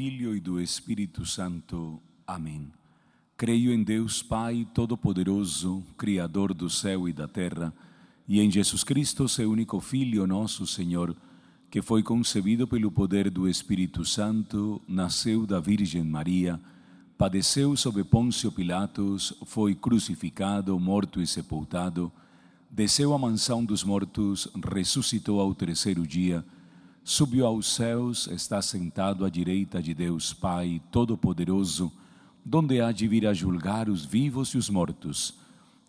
Filho e do Espírito Santo. Amém. Creio em Deus Pai Todo-Poderoso, Criador do céu e da terra, e em Jesus Cristo, seu único Filho, nosso Senhor, que foi concebido pelo poder do Espírito Santo, nasceu da Virgem Maria, padeceu sob Pôncio Pilatos, foi crucificado, morto e sepultado, desceu à mansão dos mortos, ressuscitou ao terceiro dia, subiu aos céus, está sentado à direita de Deus Pai Todo-Poderoso, donde há de vir a julgar os vivos e os mortos.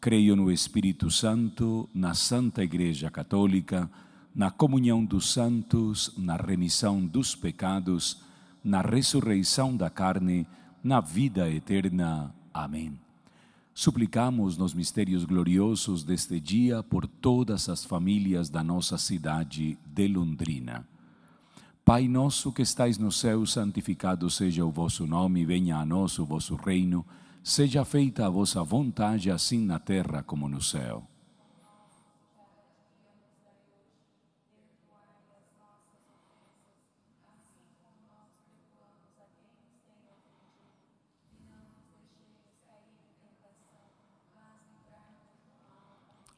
Creio no Espírito Santo, na Santa Igreja Católica, na comunhão dos santos, na remissão dos pecados, na ressurreição da carne, na vida eterna. Amém. Suplicamos nos mistérios gloriosos deste dia por todas as famílias da nossa cidade de Londrina. Pai nosso que estais no céu, santificado seja o vosso nome, venha a nós o vosso reino, seja feita a vossa vontade, assim na terra como no céu.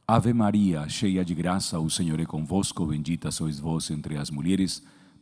Ave Maria, cheia de graça, o Senhor é convosco, bendita sois vós entre as mulheres,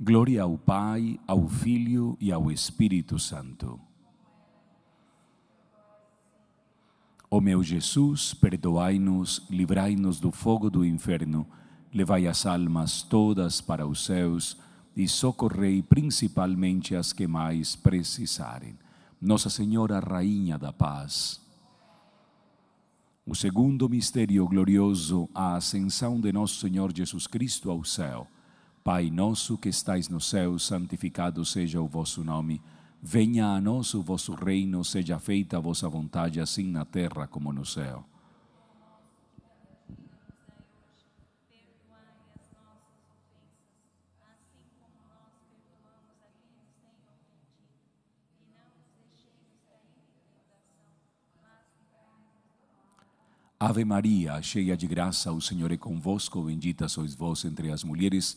Glória ao Pai, ao Filho e ao Espírito Santo. Ó meu Jesus, perdoai-nos, livrai-nos do fogo do inferno, levai as almas todas para os céus e socorrei principalmente as que mais precisarem. Nossa Senhora, Rainha da Paz. O segundo mistério glorioso, a ascensão de nosso Senhor Jesus Cristo ao céu. Pai nosso que estais no céu, santificado seja o vosso nome. Venha a nós o vosso reino, seja feita a vossa vontade, assim na terra como no céu. Ave Maria, cheia de graça, o Senhor é convosco, bendita sois vós entre as mulheres,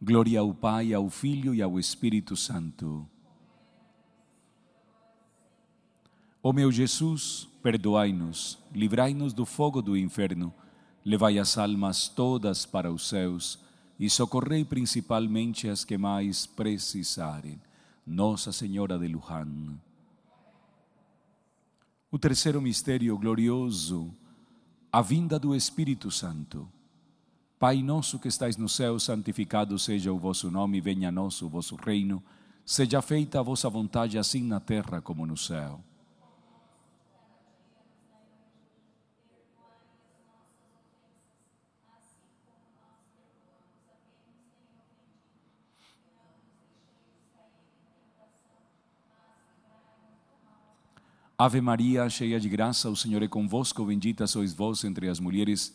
Glória ao Pai, ao Filho e ao Espírito Santo. Ó meu Jesus, perdoai-nos, livrai-nos do fogo do inferno, levai as almas todas para os céus e socorrei principalmente as que mais precisarem. Nossa Senhora de Luján. O terceiro mistério glorioso, a vinda do Espírito Santo. Pai nosso que estais no céu, santificado seja o vosso nome, venha a nós o vosso reino, seja feita a vossa vontade, assim na terra como no céu. Ave Maria, cheia de graça, o Senhor é convosco, bendita sois vós entre as mulheres,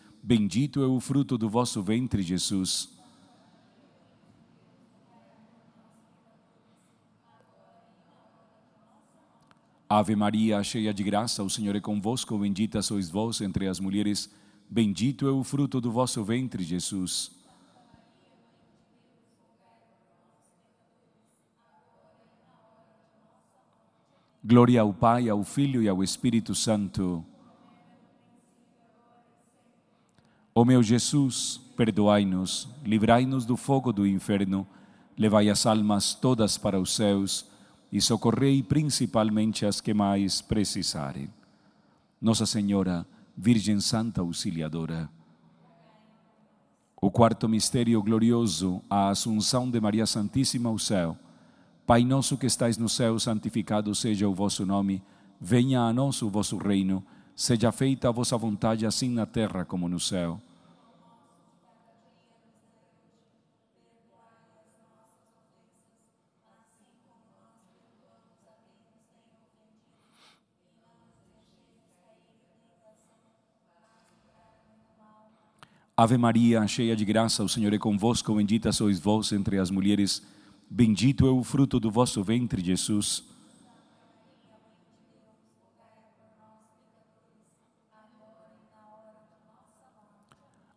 bendito é o fruto do vosso ventre, Jesus. Ave Maria, cheia de graça, o Senhor é convosco, bendita sois vós entre as mulheres, bendito é o fruto do vosso ventre, Jesus. Glória ao Pai, ao Filho e ao Espírito Santo. Ó meu Jesus, perdoai-nos, livrai-nos do fogo do inferno, levai as almas todas para os céus e socorrei principalmente as que mais precisarem. Nossa Senhora, Virgem Santa Auxiliadora. O quarto mistério glorioso, a Assunção de Maria Santíssima ao céu. Pai nosso que estais no céu, santificado seja o vosso nome. Venha a nós o vosso reino. Seja feita a vossa vontade, assim na terra como no céu. Ave Maria, cheia de graça, o Senhor é convosco, bendita sois vós entre as mulheres, bendito é o fruto do vosso ventre, Jesus.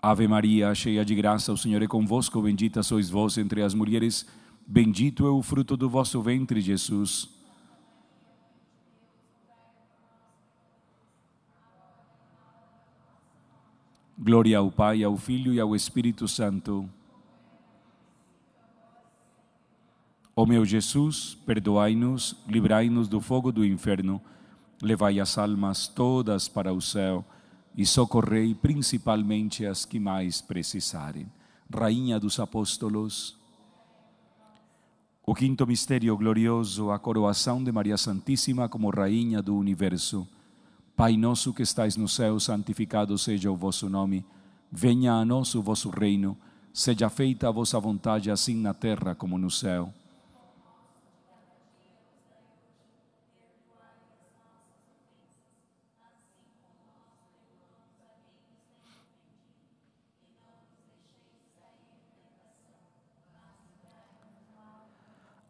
Ave Maria, cheia de graça, o Senhor é convosco, bendita sois vós entre as mulheres, bendito é o fruto do vosso ventre, Jesus. Glória ao Pai, ao Filho e ao Espírito Santo. Ó meu Jesus, perdoai-nos, livrai-nos do fogo do inferno, levai as almas todas para o céu e socorrei principalmente as que mais precisarem. Rainha dos Apóstolos, o quinto mistério glorioso, a coroação de Maria Santíssima como Rainha do Universo. Pai nosso que estais no céu, santificado seja o vosso nome. Venha a nós o vosso reino. Seja feita a vossa vontade, assim na terra como no céu.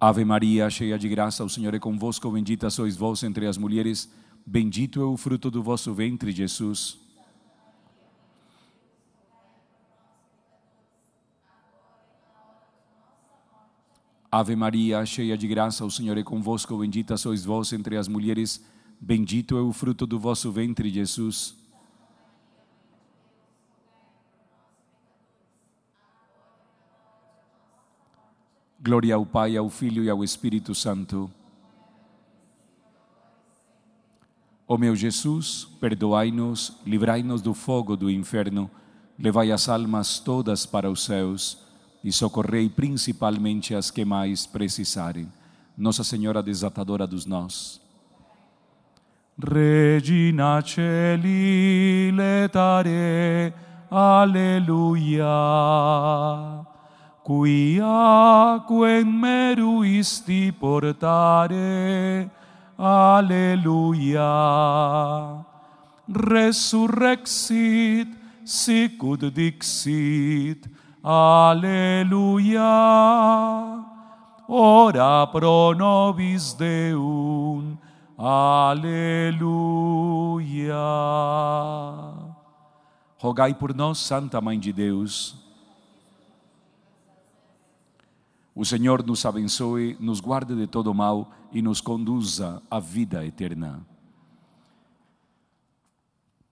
Ave Maria, cheia de graça, o Senhor é convosco, bendita sois vós entre as mulheres, bendito é o fruto do vosso ventre, Jesus. Ave Maria, cheia de graça, o Senhor é convosco, bendita sois vós entre as mulheres, bendito é o fruto do vosso ventre, Jesus. Glória ao Pai, ao Filho e ao Espírito Santo. Ó meu Jesus, perdoai-nos, livrai-nos do fogo do inferno, levai as almas todas para os céus e socorrei principalmente as que mais precisarem. Nossa Senhora desatadora dos nós. Regina Celi letare, Alleluia. Quia quem meruisti portare, Alleluia. Resurrexit, sicut dixit, Alleluia. Ora pro nobis Deum, Alleluia. Rogai por nós, Santa Mãe de Deus. O Senhor nos abençoe, nos guarde de todo mal e nos conduza à vida eterna.